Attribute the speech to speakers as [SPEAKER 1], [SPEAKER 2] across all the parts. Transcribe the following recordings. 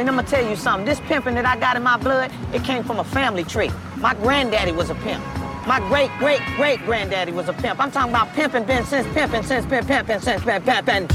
[SPEAKER 1] and I'm gonna tell you something. This pimping that I got in my blood, it came from a family tree. My granddaddy was a pimp. My great great great granddaddy was a pimp. I'm talking about pimping, been since pimping, since been pimping, since been pimping.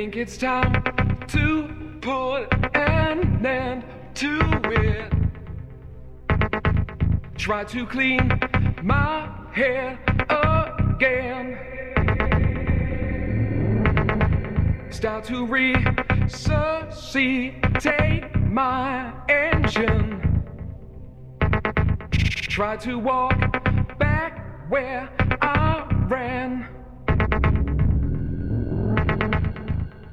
[SPEAKER 2] Think it's time to put an end to it. Try to clean my hair again. Start to resuscitate my engine. Try to walk back where I ran.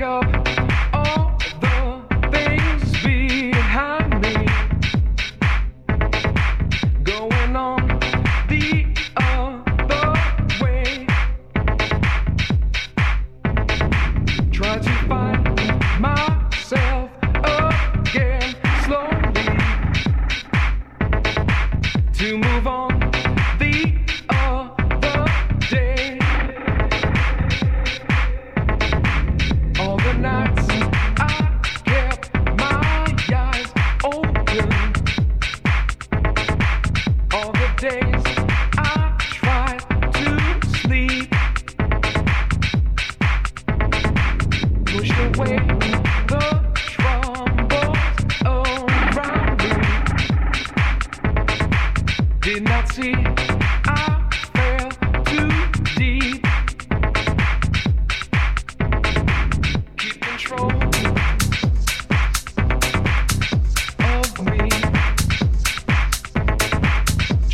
[SPEAKER 2] I'll up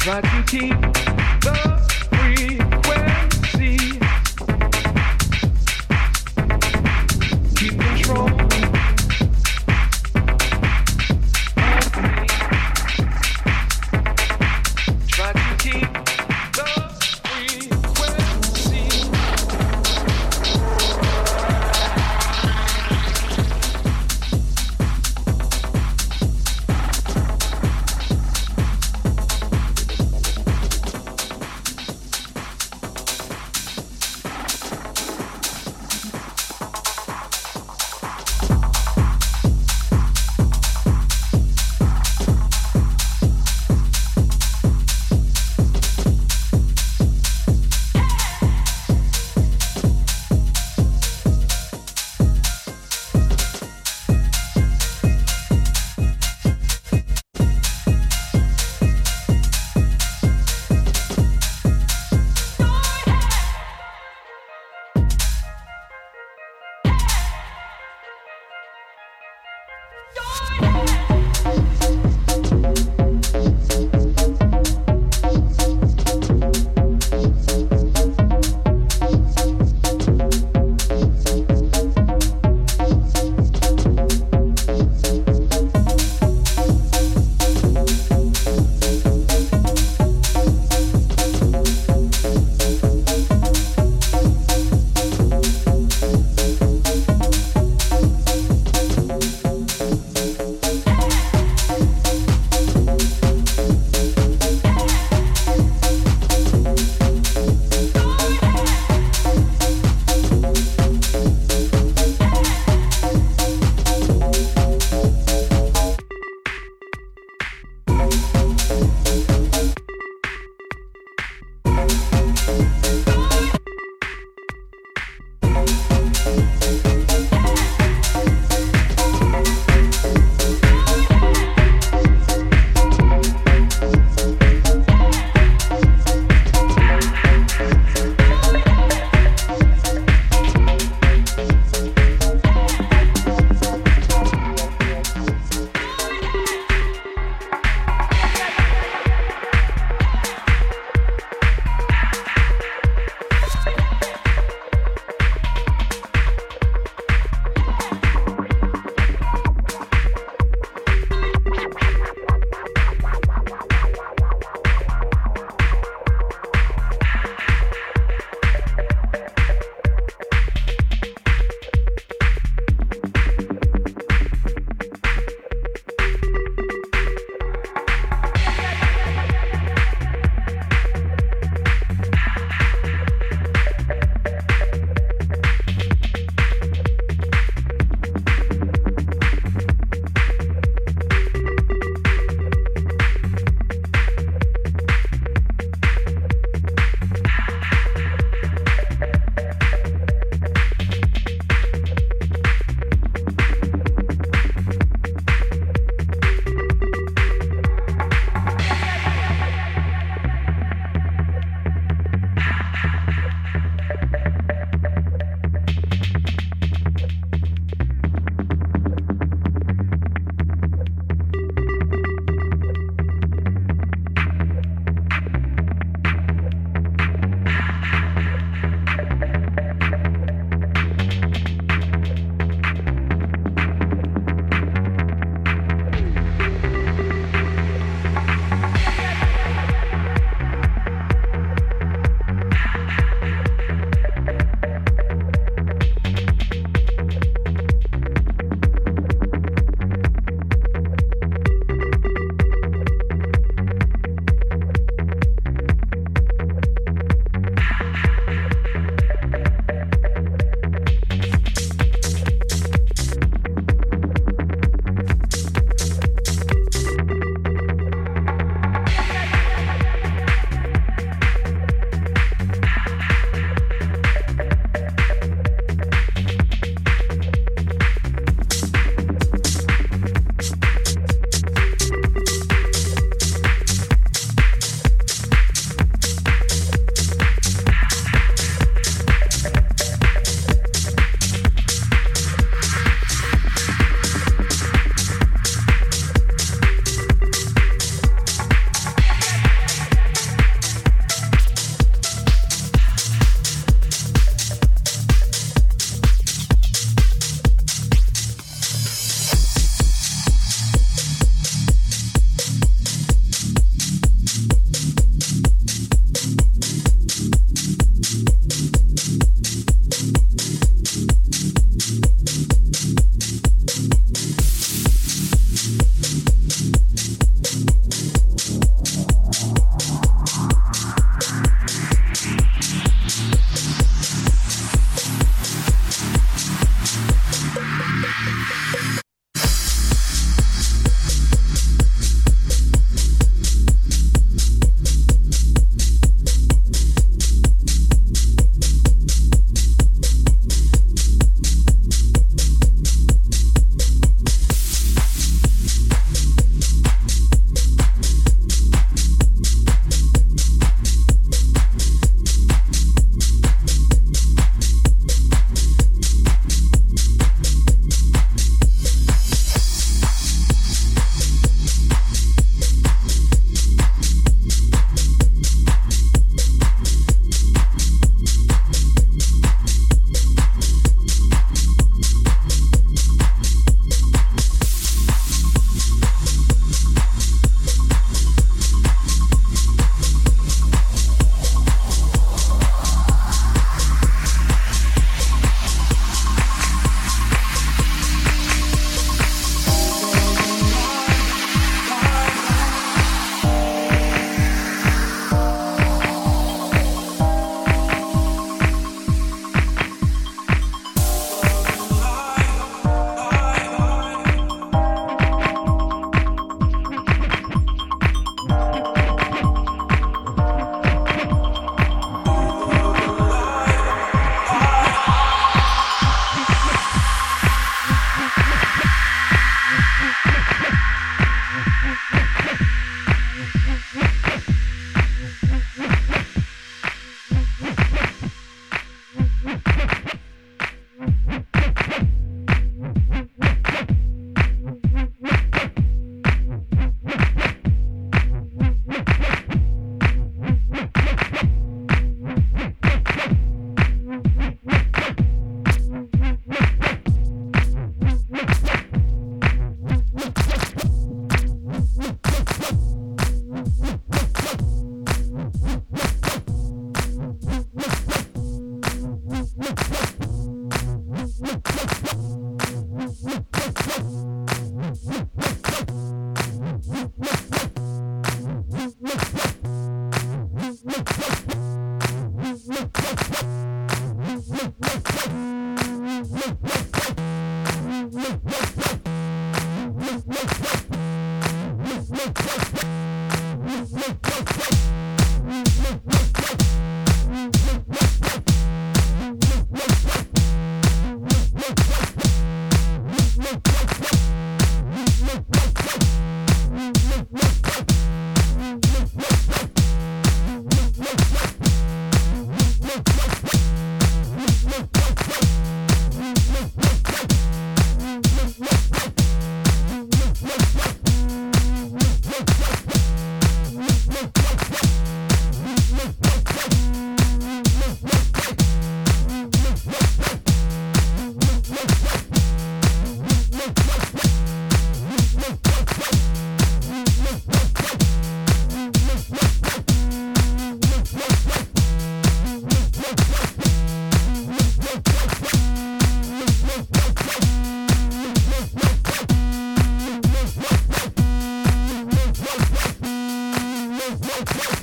[SPEAKER 2] Try to keep Woo!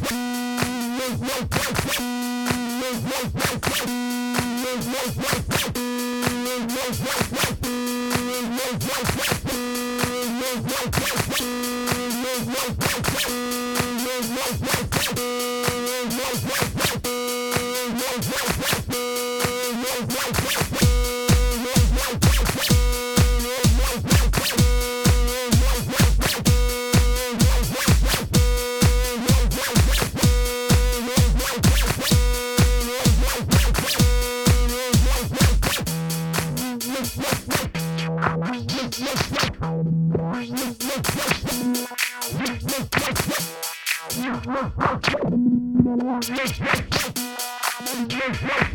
[SPEAKER 2] Oh, yes, yes, yes, yes, yes, yes.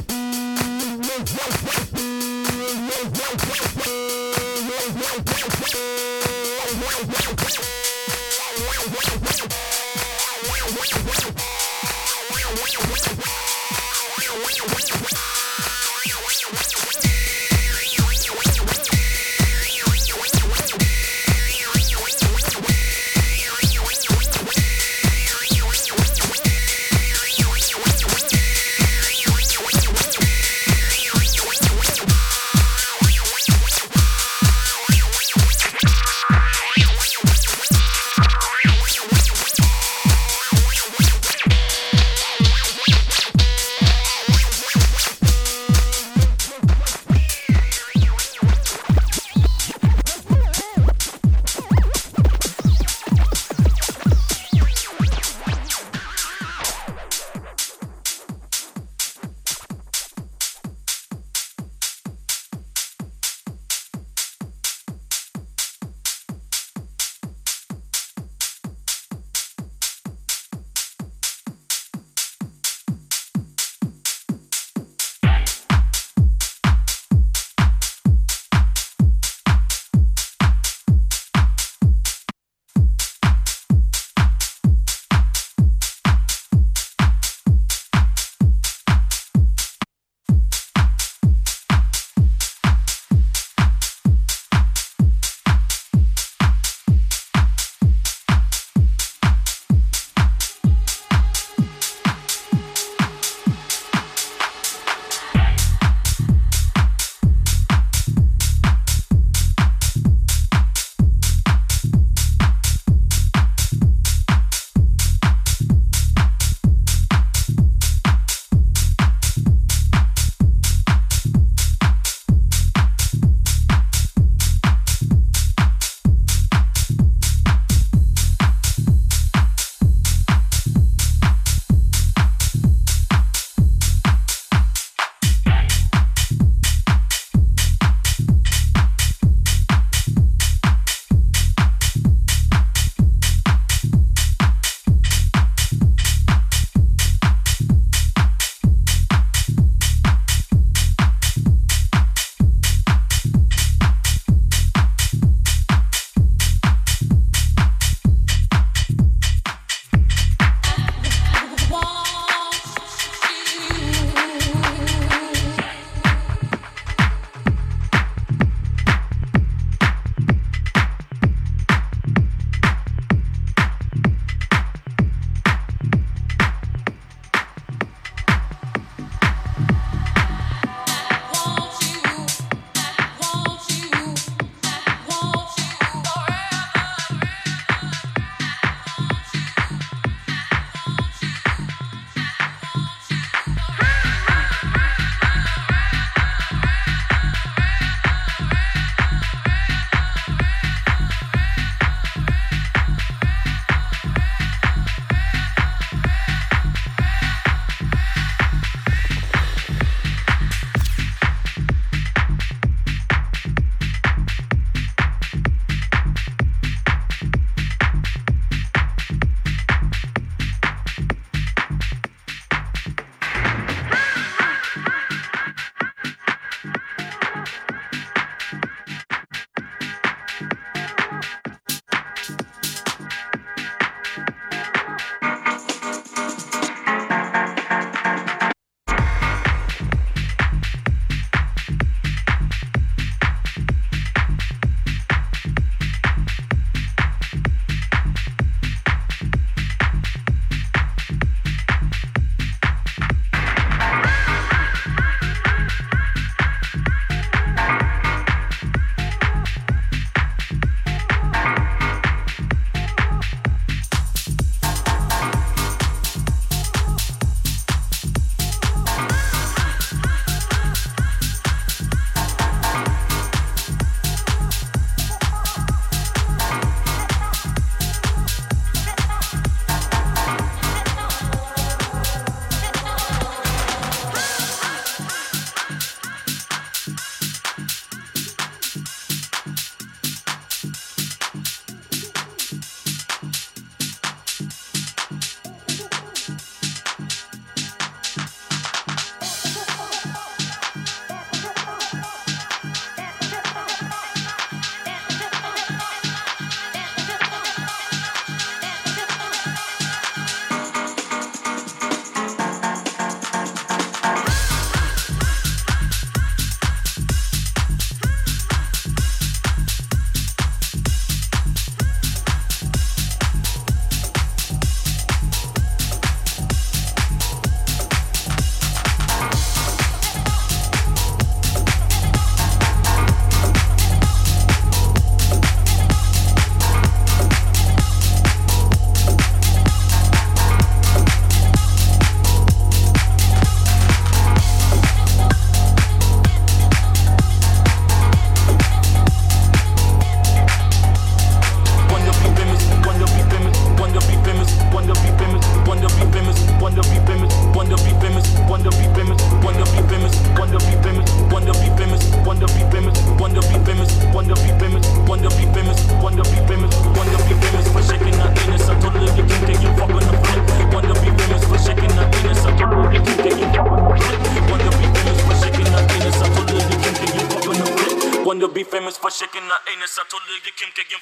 [SPEAKER 2] loolu la jëkkim te jëm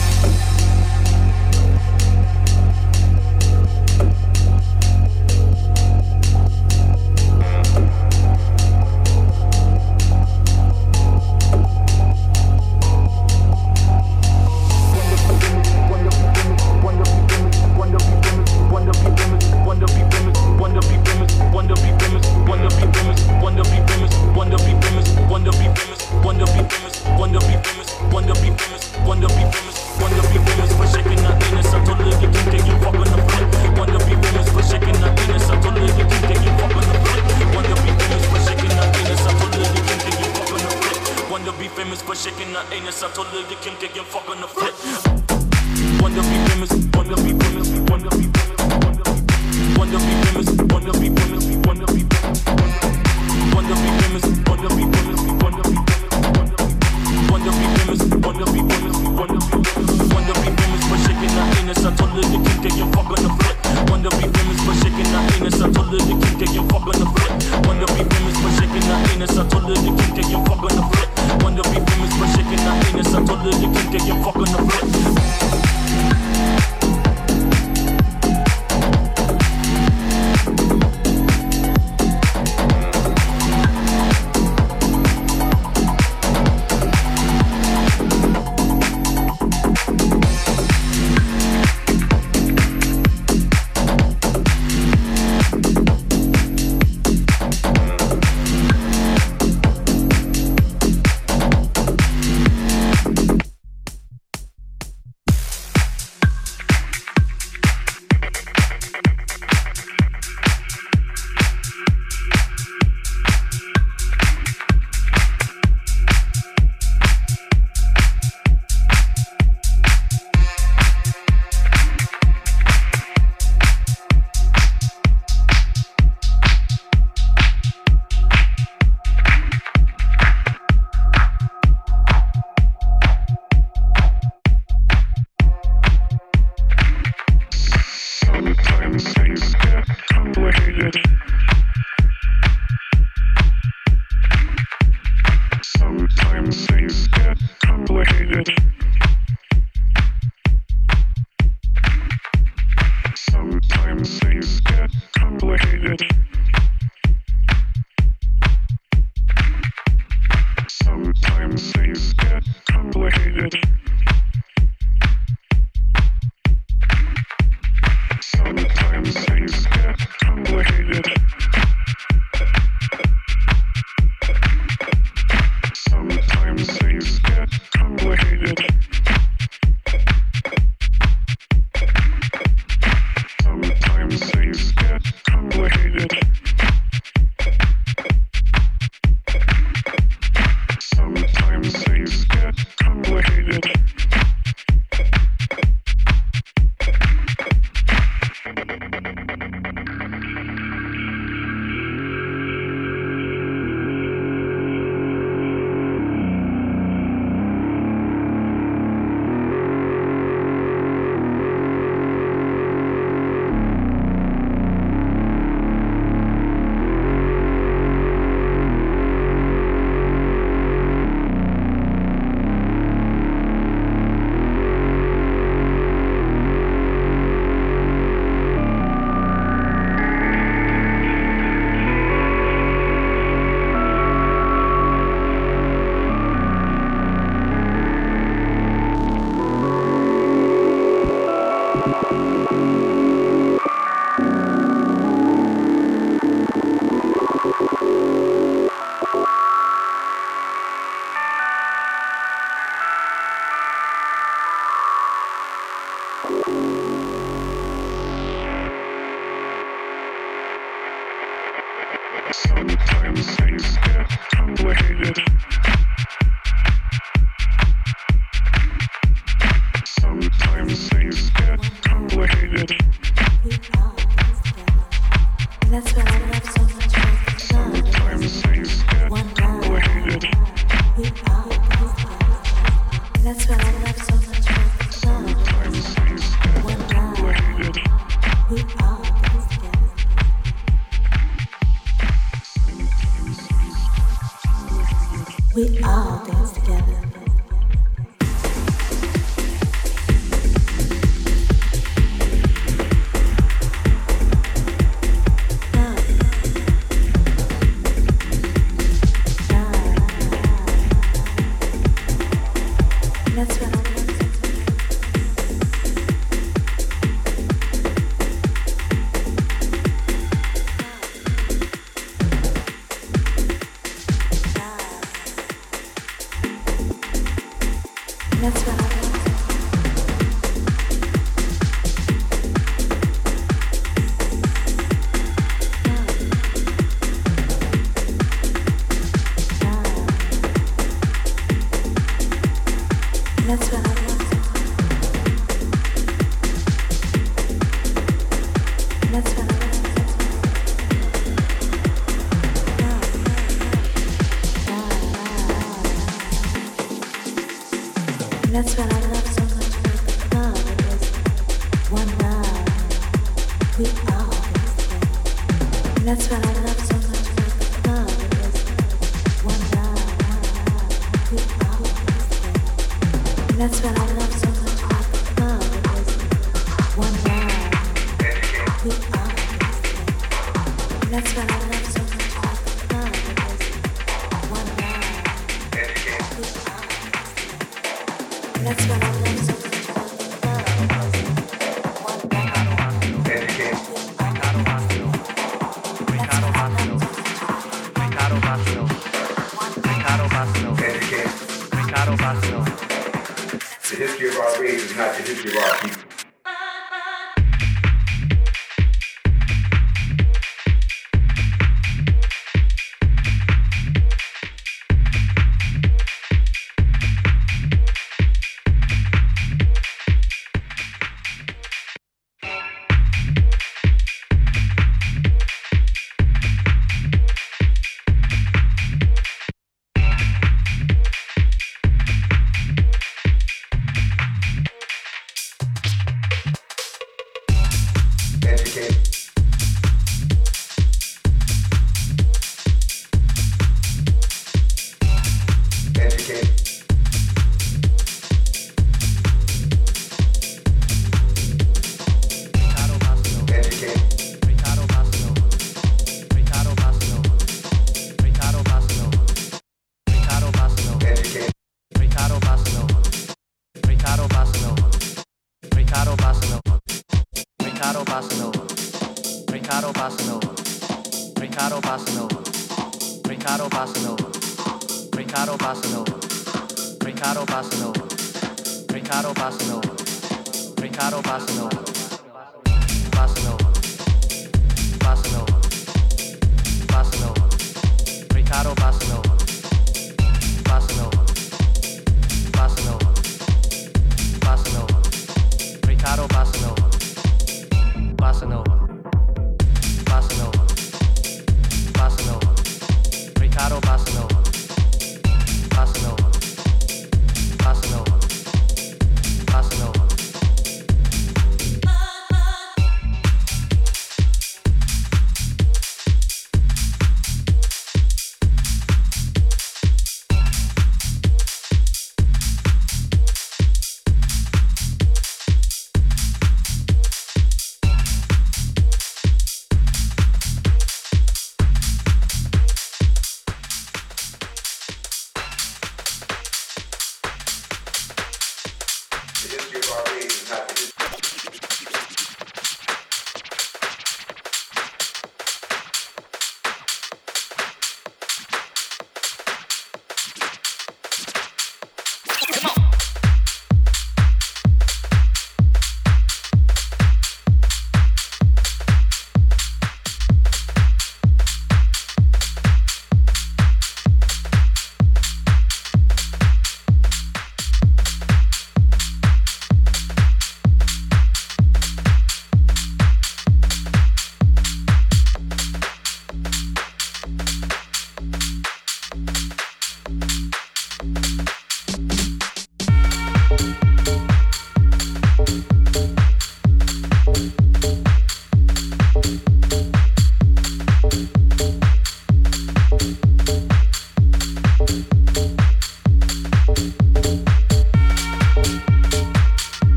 [SPEAKER 2] The history of our race is not the history of
[SPEAKER 3] our people.